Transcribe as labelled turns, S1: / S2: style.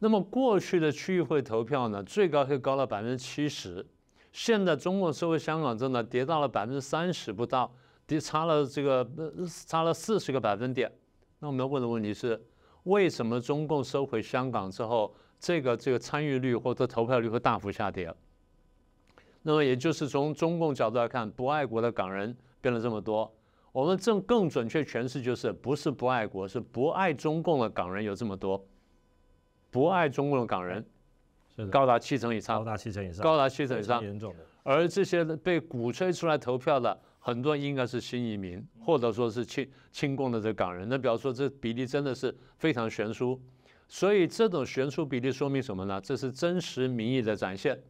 S1: 那么过去的区议会投票呢，最高可以高到百分之七十，现在中共收回香港之后呢，跌到了百分之三十不到，跌差了这个差了四十个百分点。那我们要问的问题是，为什么中共收回香港之后，这个这个参与率或者投票率会大幅下跌？那么也就是从中共角度来看，不爱国的港人变了这么多。我们正更准确诠释就是，不是不爱国，是不爱中共的港人有这么多。不爱中共的港人，高达七成以上，
S2: 高达七成以上，
S1: 高达七成以上，
S2: 严重的。
S1: 而这些被鼓吹出来投票的，很多应该是新移民，或者说是亲亲共的这港人。那比方说，这比例真的是非常悬殊。所以这种悬殊比例说明什么呢？这是真实民意的展现。